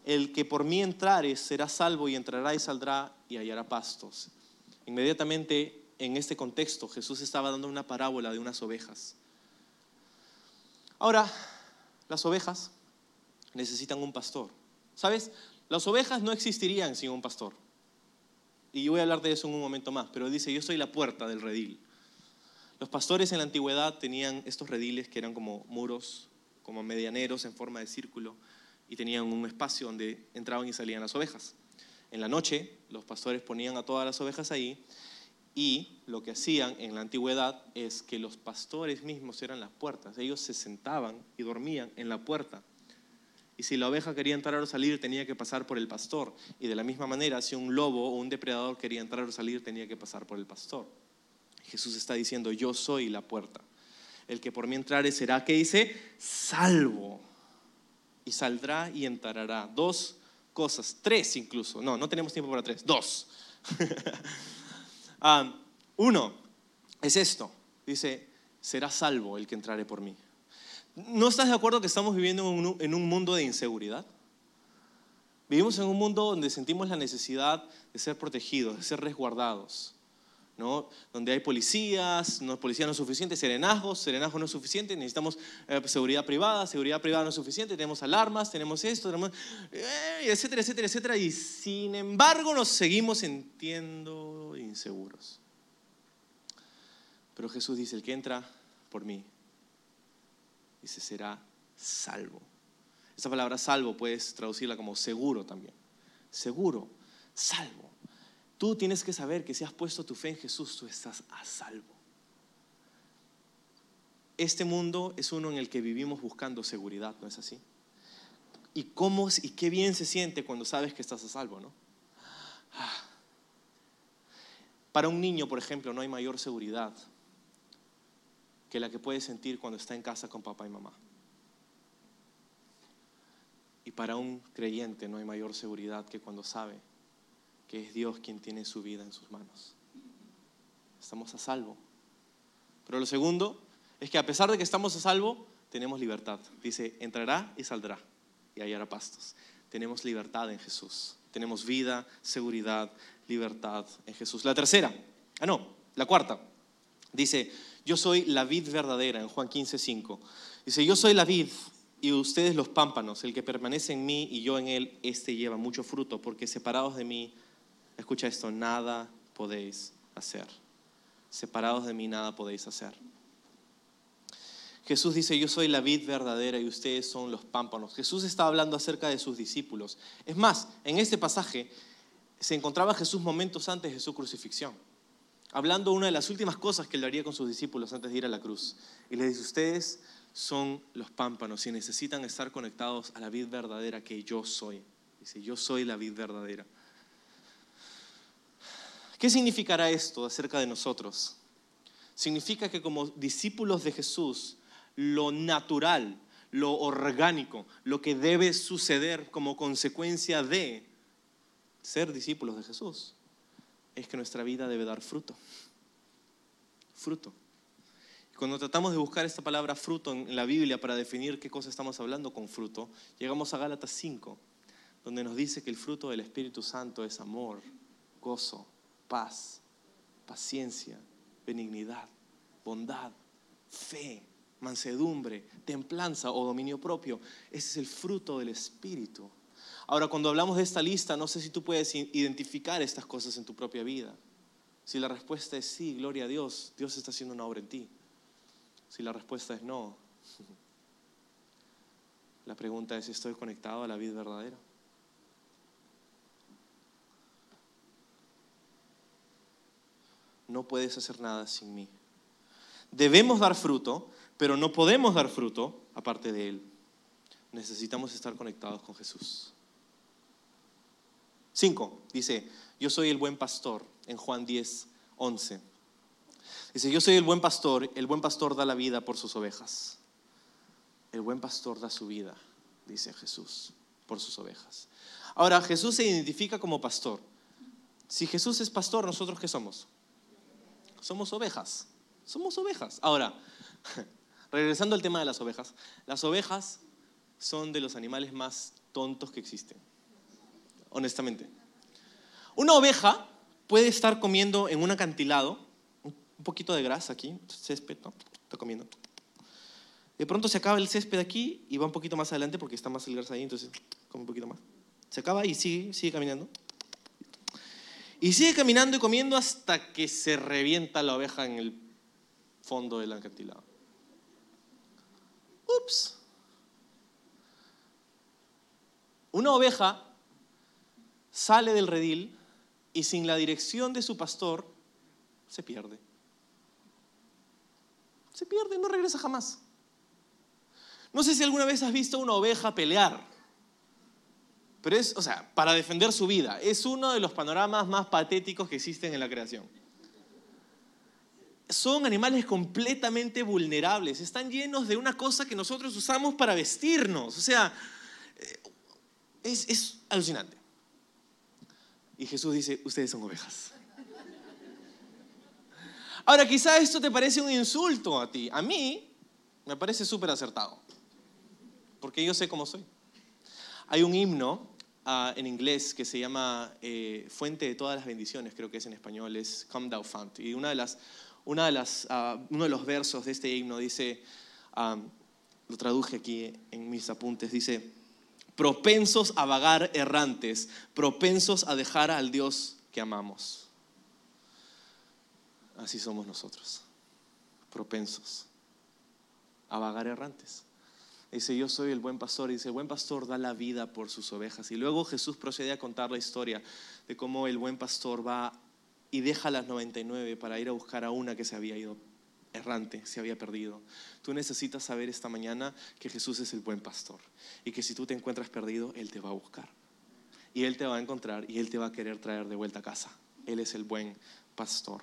El que por mí entrare será salvo y entrará y saldrá y hallará pastos. Inmediatamente en este contexto Jesús estaba dando una parábola de unas ovejas Ahora, las ovejas necesitan un pastor. ¿Sabes? Las ovejas no existirían sin un pastor. Y yo voy a hablar de eso en un momento más, pero dice, yo soy la puerta del redil. Los pastores en la antigüedad tenían estos rediles que eran como muros, como medianeros en forma de círculo, y tenían un espacio donde entraban y salían las ovejas. En la noche, los pastores ponían a todas las ovejas ahí, y lo que hacían en la antigüedad es que los pastores mismos eran las puertas. Ellos se sentaban y dormían en la puerta y si la oveja quería entrar o salir, tenía que pasar por el pastor. Y de la misma manera, si un lobo o un depredador quería entrar o salir, tenía que pasar por el pastor. Jesús está diciendo, yo soy la puerta. El que por mí entrare será, que dice? Salvo. Y saldrá y entrará. Dos cosas, tres incluso. No, no tenemos tiempo para tres. Dos. Ah, uno es esto. Dice, será salvo el que entrare por mí. ¿No estás de acuerdo que estamos viviendo en un, mundo de inseguridad? Vivimos en un mundo donde sentimos la necesidad de ser protegidos, de ser resguardados. Donde hay policías, no, policía no es suficiente, serenazgos, serenazgos no es suficiente, necesitamos eh, seguridad privada, seguridad privada no es suficiente, tenemos alarmas, tenemos esto, tenemos, eh, etcétera, etcétera, etcétera, y sin embargo nos seguimos sintiendo inseguros. Pero Jesús dice, el que entra por mí dice, será salvo. Esta palabra salvo puedes traducirla como seguro también. Seguro, salvo. Tú tienes que saber que si has puesto tu fe en Jesús, tú estás a salvo. Este mundo es uno en el que vivimos buscando seguridad, ¿no es así? Y cómo y qué bien se siente cuando sabes que estás a salvo, ¿no? Ah. Para un niño, por ejemplo, no hay mayor seguridad que la que puede sentir cuando está en casa con papá y mamá. Y para un creyente no hay mayor seguridad que cuando sabe que es Dios quien tiene su vida en sus manos. Estamos a salvo. Pero lo segundo es que a pesar de que estamos a salvo, tenemos libertad. Dice, entrará y saldrá y hallará pastos. Tenemos libertad en Jesús. Tenemos vida, seguridad, libertad en Jesús. La tercera, ah no, la cuarta, dice, yo soy la vid verdadera, en Juan 15, 5. Dice, yo soy la vid y ustedes los pámpanos, el que permanece en mí y yo en él, este lleva mucho fruto, porque separados de mí, escucha esto, nada podéis hacer. Separados de mí, nada podéis hacer. Jesús dice, yo soy la vid verdadera y ustedes son los pámpanos. Jesús está hablando acerca de sus discípulos. Es más, en este pasaje se encontraba Jesús momentos antes de su crucifixión hablando una de las últimas cosas que él haría con sus discípulos antes de ir a la cruz. Y le dice, ustedes son los pámpanos y necesitan estar conectados a la vid verdadera que yo soy. Dice, yo soy la vid verdadera. ¿Qué significará esto acerca de nosotros? Significa que como discípulos de Jesús, lo natural, lo orgánico, lo que debe suceder como consecuencia de ser discípulos de Jesús, es que nuestra vida debe dar fruto. Fruto. Cuando tratamos de buscar esta palabra fruto en la Biblia para definir qué cosa estamos hablando con fruto, llegamos a Gálatas 5, donde nos dice que el fruto del Espíritu Santo es amor, gozo, paz, paciencia, benignidad, bondad, fe, mansedumbre, templanza o dominio propio. Ese es el fruto del Espíritu. Ahora, cuando hablamos de esta lista, no sé si tú puedes identificar estas cosas en tu propia vida. Si la respuesta es sí, gloria a Dios, Dios está haciendo una obra en ti. Si la respuesta es no, la pregunta es, ¿estoy conectado a la vida verdadera? No puedes hacer nada sin mí. Debemos dar fruto, pero no podemos dar fruto aparte de Él. Necesitamos estar conectados con Jesús. 5. Dice, yo soy el buen pastor, en Juan 10, 11. Dice, yo soy el buen pastor, el buen pastor da la vida por sus ovejas. El buen pastor da su vida, dice Jesús, por sus ovejas. Ahora, Jesús se identifica como pastor. Si Jesús es pastor, ¿nosotros qué somos? Somos ovejas. Somos ovejas. Ahora, regresando al tema de las ovejas, las ovejas son de los animales más tontos que existen honestamente. Una oveja puede estar comiendo en un acantilado, un poquito de grasa aquí, césped, ¿no? Está comiendo. De pronto se acaba el césped aquí y va un poquito más adelante porque está más el garza ahí, entonces come un poquito más. Se acaba y sigue, sigue caminando. Y sigue caminando y comiendo hasta que se revienta la oveja en el fondo del acantilado. Ups. Una oveja sale del redil y sin la dirección de su pastor se pierde. Se pierde, no regresa jamás. No sé si alguna vez has visto una oveja pelear, pero es, o sea, para defender su vida. Es uno de los panoramas más patéticos que existen en la creación. Son animales completamente vulnerables, están llenos de una cosa que nosotros usamos para vestirnos. O sea, eh, es, es alucinante. Y Jesús dice, ustedes son ovejas. Ahora, quizá esto te parece un insulto a ti. A mí me parece súper acertado, porque yo sé cómo soy. Hay un himno en inglés que se llama eh, Fuente de todas las bendiciones, creo que es en español, es Come Thou Fount. Y una de las, una de las, ah, uno de los versos de este himno dice, ah, lo traduje aquí en mis apuntes, dice, propensos a vagar errantes, propensos a dejar al Dios que amamos. Así somos nosotros, propensos a vagar errantes. Dice, yo soy el buen pastor. Y dice, el buen pastor da la vida por sus ovejas. Y luego Jesús procede a contar la historia de cómo el buen pastor va y deja las 99 para ir a buscar a una que se había ido errante, se había perdido. Tú necesitas saber esta mañana que Jesús es el buen pastor y que si tú te encuentras perdido, Él te va a buscar. Y Él te va a encontrar y Él te va a querer traer de vuelta a casa. Él es el buen pastor.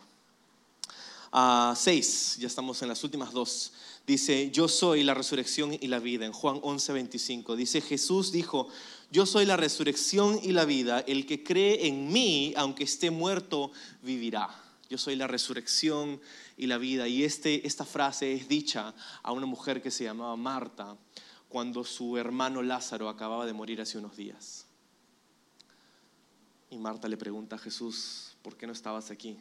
A seis, ya estamos en las últimas dos. Dice, yo soy la resurrección y la vida. En Juan 11, 25 dice, Jesús dijo, yo soy la resurrección y la vida. El que cree en mí, aunque esté muerto, vivirá. Yo soy la resurrección y la vida. Y este, esta frase es dicha a una mujer que se llamaba Marta cuando su hermano Lázaro acababa de morir hace unos días. Y Marta le pregunta a Jesús, ¿por qué no estabas aquí?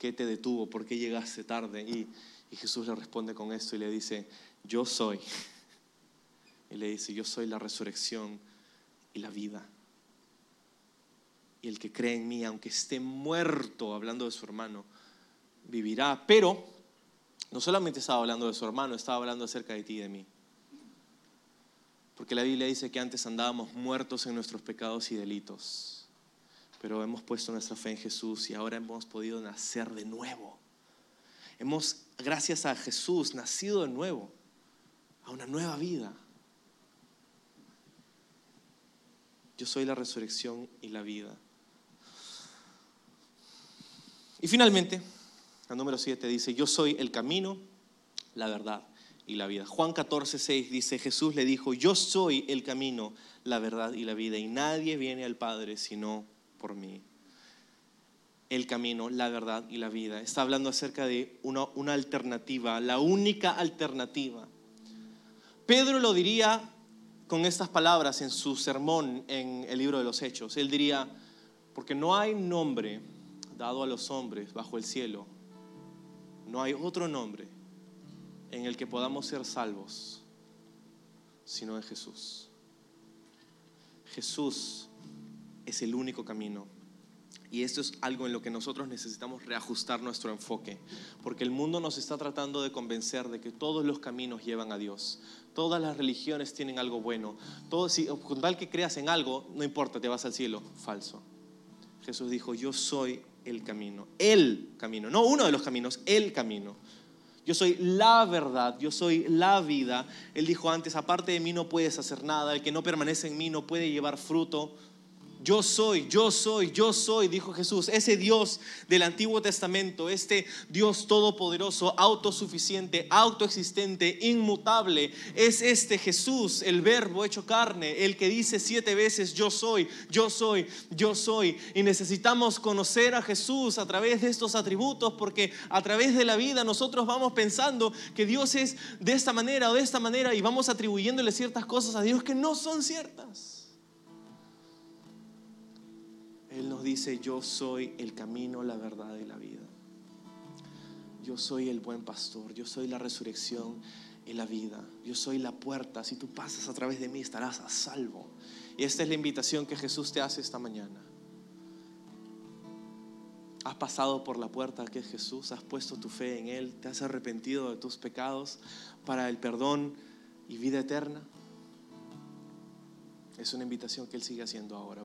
¿Qué te detuvo? ¿Por qué llegaste tarde? Y, Jesús le responde con esto y le dice, yo soy. Y le dice, yo soy la resurrección y la vida. Y el que cree en mí, aunque esté muerto, hablando de su hermano, vivirá. Pero no solamente estaba hablando de su hermano, estaba hablando acerca de ti y de mí. Porque la Biblia dice que antes andábamos muertos en nuestros pecados y delitos, pero hemos puesto nuestra fe en Jesús y ahora hemos podido nacer de nuevo. Hemos, gracias a Jesús, nacido de nuevo, a una nueva vida. Yo soy la resurrección y la vida. Y finalmente, el número 7 dice, yo soy el camino, la verdad y la vida. Juan 14, 6 dice, Jesús le dijo, yo soy el camino, la verdad y la vida, y nadie viene al Padre sino por mí. El camino, la verdad y la vida. Está hablando acerca de una, una alternativa, la única alternativa. Pedro lo diría con estas palabras en su sermón en el libro de los Hechos. Él diría, porque no hay nombre dado a los hombres bajo el cielo, no hay otro nombre en el que podamos ser salvos, sino en Jesús. Jesús es el único camino. Y esto es algo en lo que nosotros necesitamos reajustar nuestro enfoque, porque el mundo nos está tratando de convencer de que todos los caminos llevan a Dios. Todas las religiones tienen algo bueno. Todo, si, con tal que creas en algo, no importa, te vas al cielo. Falso. Jesús dijo, yo soy el camino, el camino, no uno de los caminos, el camino. Yo soy la verdad, yo soy la vida. Él dijo antes, aparte de mí no puedes hacer nada, el que no permanece en mí no puede llevar fruto. Yo soy, yo soy, yo soy, dijo Jesús. Ese Dios del Antiguo Testamento, este Dios todopoderoso, autosuficiente, autoexistente, inmutable, es este Jesús, el verbo hecho carne, el que dice siete veces, yo soy, yo soy, yo soy. Y necesitamos conocer a Jesús a través de estos atributos, porque a través de la vida nosotros vamos pensando que Dios es de esta manera o de esta manera y vamos atribuyéndole ciertas cosas a Dios que no son ciertas. Él nos dice, yo soy el camino, la verdad y la vida. Yo soy el buen pastor, yo soy la resurrección y la vida. Yo soy la puerta. Si tú pasas a través de mí estarás a salvo. Y esta es la invitación que Jesús te hace esta mañana. Has pasado por la puerta que es Jesús, has puesto tu fe en Él, te has arrepentido de tus pecados para el perdón y vida eterna. Es una invitación que Él sigue haciendo ahora.